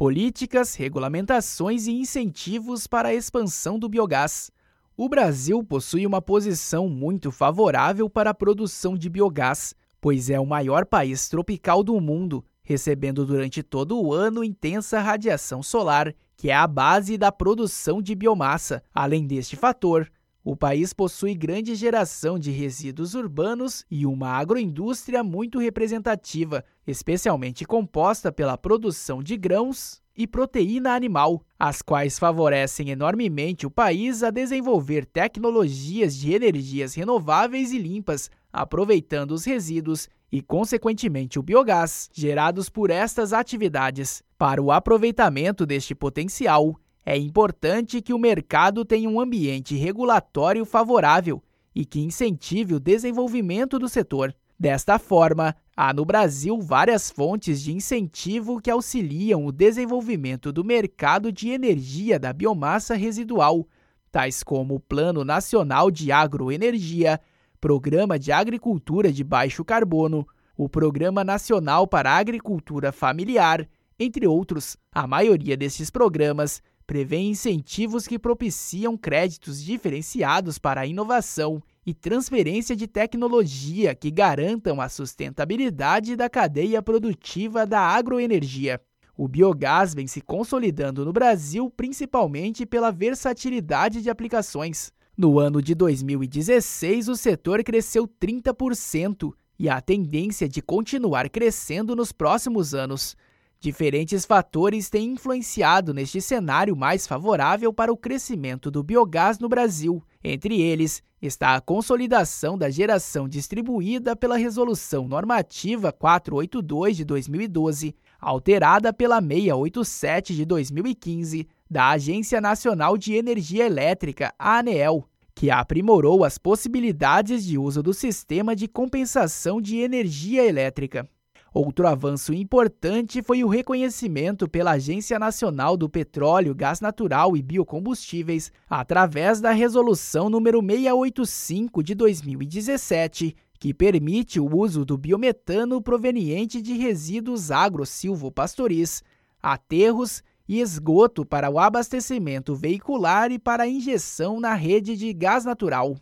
políticas, regulamentações e incentivos para a expansão do biogás. O Brasil possui uma posição muito favorável para a produção de biogás, pois é o maior país tropical do mundo, recebendo durante todo o ano intensa radiação solar, que é a base da produção de biomassa. Além deste fator, o país possui grande geração de resíduos urbanos e uma agroindústria muito representativa, especialmente composta pela produção de grãos e proteína animal, as quais favorecem enormemente o país a desenvolver tecnologias de energias renováveis e limpas, aproveitando os resíduos e, consequentemente, o biogás gerados por estas atividades. Para o aproveitamento deste potencial, é importante que o mercado tenha um ambiente regulatório favorável e que incentive o desenvolvimento do setor. Desta forma, há no Brasil várias fontes de incentivo que auxiliam o desenvolvimento do mercado de energia da biomassa residual, tais como o Plano Nacional de Agroenergia, Programa de Agricultura de Baixo Carbono, o Programa Nacional para Agricultura Familiar, entre outros. A maioria destes programas prevê incentivos que propiciam créditos diferenciados para a inovação e transferência de tecnologia que garantam a sustentabilidade da cadeia produtiva da agroenergia. O biogás vem se consolidando no Brasil principalmente pela versatilidade de aplicações. No ano de 2016, o setor cresceu 30% e a tendência de continuar crescendo nos próximos anos. Diferentes fatores têm influenciado neste cenário mais favorável para o crescimento do biogás no Brasil. Entre eles está a consolidação da geração distribuída pela Resolução Normativa 482 de 2012, alterada pela 687 de 2015 da Agência Nacional de Energia Elétrica, a ANEEL, que aprimorou as possibilidades de uso do sistema de compensação de energia elétrica. Outro avanço importante foi o reconhecimento pela Agência Nacional do Petróleo, Gás Natural e Biocombustíveis, através da Resolução número 685 de 2017, que permite o uso do biometano proveniente de resíduos agro-silvopastoris, aterros e esgoto para o abastecimento veicular e para a injeção na rede de gás natural.